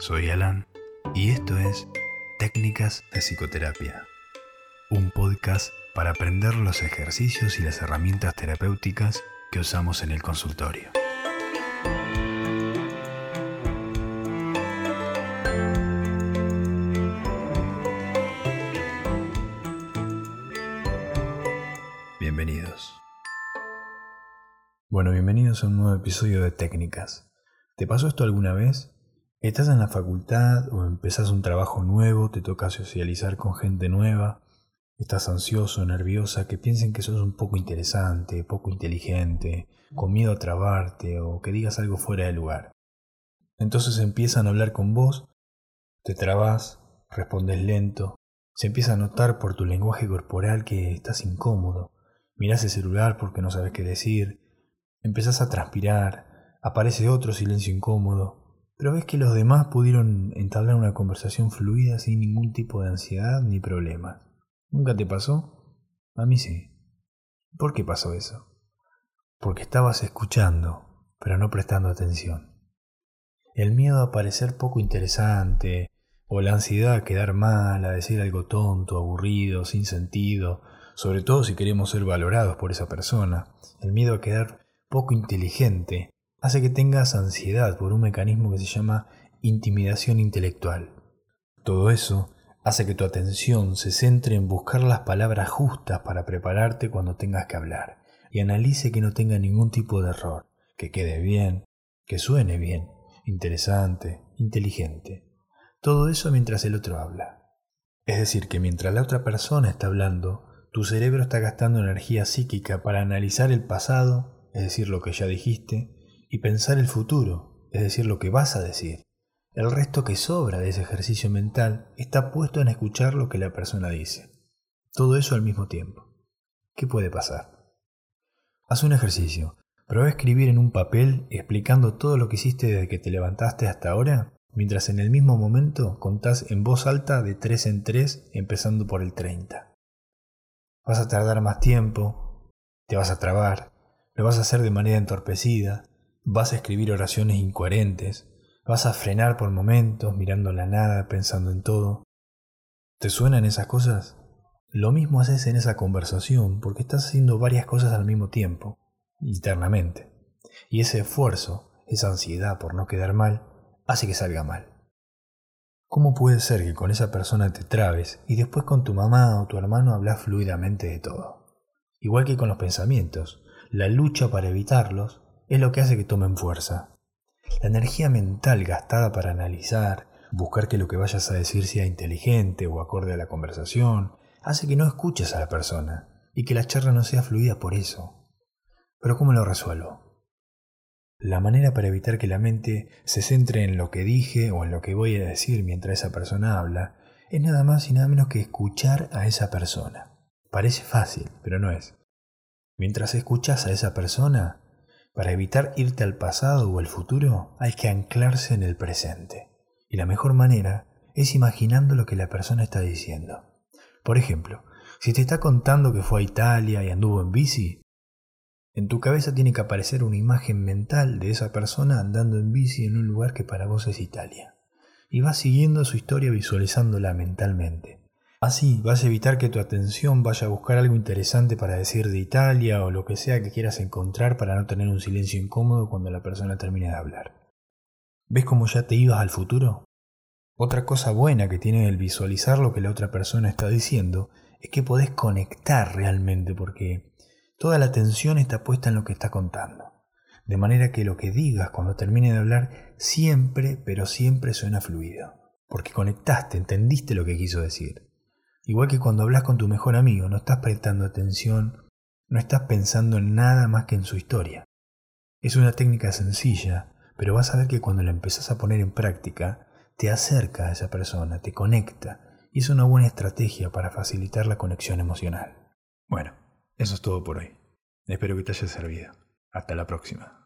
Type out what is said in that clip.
Soy Alan y esto es Técnicas de Psicoterapia, un podcast para aprender los ejercicios y las herramientas terapéuticas que usamos en el consultorio. Bienvenidos. Bueno, bienvenidos a un nuevo episodio de Técnicas. ¿Te pasó esto alguna vez? Estás en la facultad o empezás un trabajo nuevo, te toca socializar con gente nueva, estás ansioso, nerviosa, que piensen que sos un poco interesante, poco inteligente, con miedo a trabarte o que digas algo fuera de lugar. Entonces empiezan a hablar con vos, te trabas, respondes lento, se empieza a notar por tu lenguaje corporal que estás incómodo, mirás el celular porque no sabes qué decir, empezás a transpirar, aparece otro silencio incómodo, pero ves que los demás pudieron entablar una conversación fluida sin ningún tipo de ansiedad ni problema. ¿Nunca te pasó? A mí sí. ¿Por qué pasó eso? Porque estabas escuchando, pero no prestando atención. El miedo a parecer poco interesante, o la ansiedad a quedar mal, a decir algo tonto, aburrido, sin sentido, sobre todo si queremos ser valorados por esa persona, el miedo a quedar poco inteligente, hace que tengas ansiedad por un mecanismo que se llama intimidación intelectual. Todo eso hace que tu atención se centre en buscar las palabras justas para prepararte cuando tengas que hablar y analice que no tenga ningún tipo de error, que quede bien, que suene bien, interesante, inteligente. Todo eso mientras el otro habla. Es decir, que mientras la otra persona está hablando, tu cerebro está gastando energía psíquica para analizar el pasado, es decir, lo que ya dijiste, y pensar el futuro, es decir, lo que vas a decir. El resto que sobra de ese ejercicio mental está puesto en escuchar lo que la persona dice. Todo eso al mismo tiempo. ¿Qué puede pasar? Haz un ejercicio. Prueba a escribir en un papel explicando todo lo que hiciste desde que te levantaste hasta ahora, mientras en el mismo momento contás en voz alta de 3 en 3, empezando por el 30. Vas a tardar más tiempo, te vas a trabar, lo vas a hacer de manera entorpecida, Vas a escribir oraciones incoherentes, vas a frenar por momentos mirando la nada, pensando en todo. ¿Te suenan esas cosas? Lo mismo haces en esa conversación porque estás haciendo varias cosas al mismo tiempo, internamente. Y ese esfuerzo, esa ansiedad por no quedar mal, hace que salga mal. ¿Cómo puede ser que con esa persona te trabes y después con tu mamá o tu hermano hablas fluidamente de todo? Igual que con los pensamientos, la lucha para evitarlos es lo que hace que tomen fuerza. La energía mental gastada para analizar, buscar que lo que vayas a decir sea inteligente o acorde a la conversación, hace que no escuches a la persona y que la charla no sea fluida por eso. Pero ¿cómo lo resuelvo? La manera para evitar que la mente se centre en lo que dije o en lo que voy a decir mientras esa persona habla es nada más y nada menos que escuchar a esa persona. Parece fácil, pero no es. Mientras escuchas a esa persona, para evitar irte al pasado o al futuro, hay que anclarse en el presente. Y la mejor manera es imaginando lo que la persona está diciendo. Por ejemplo, si te está contando que fue a Italia y anduvo en bici, en tu cabeza tiene que aparecer una imagen mental de esa persona andando en bici en un lugar que para vos es Italia. Y vas siguiendo su historia visualizándola mentalmente. Así vas a evitar que tu atención vaya a buscar algo interesante para decir de Italia o lo que sea que quieras encontrar para no tener un silencio incómodo cuando la persona termine de hablar. ¿Ves cómo ya te ibas al futuro? Otra cosa buena que tiene el visualizar lo que la otra persona está diciendo es que podés conectar realmente porque toda la atención está puesta en lo que está contando. De manera que lo que digas cuando termine de hablar siempre, pero siempre suena fluido. Porque conectaste, entendiste lo que quiso decir. Igual que cuando hablas con tu mejor amigo, no estás prestando atención, no estás pensando en nada más que en su historia. Es una técnica sencilla, pero vas a ver que cuando la empezás a poner en práctica, te acerca a esa persona, te conecta, y es una buena estrategia para facilitar la conexión emocional. Bueno, eso es todo por hoy. Espero que te haya servido. Hasta la próxima.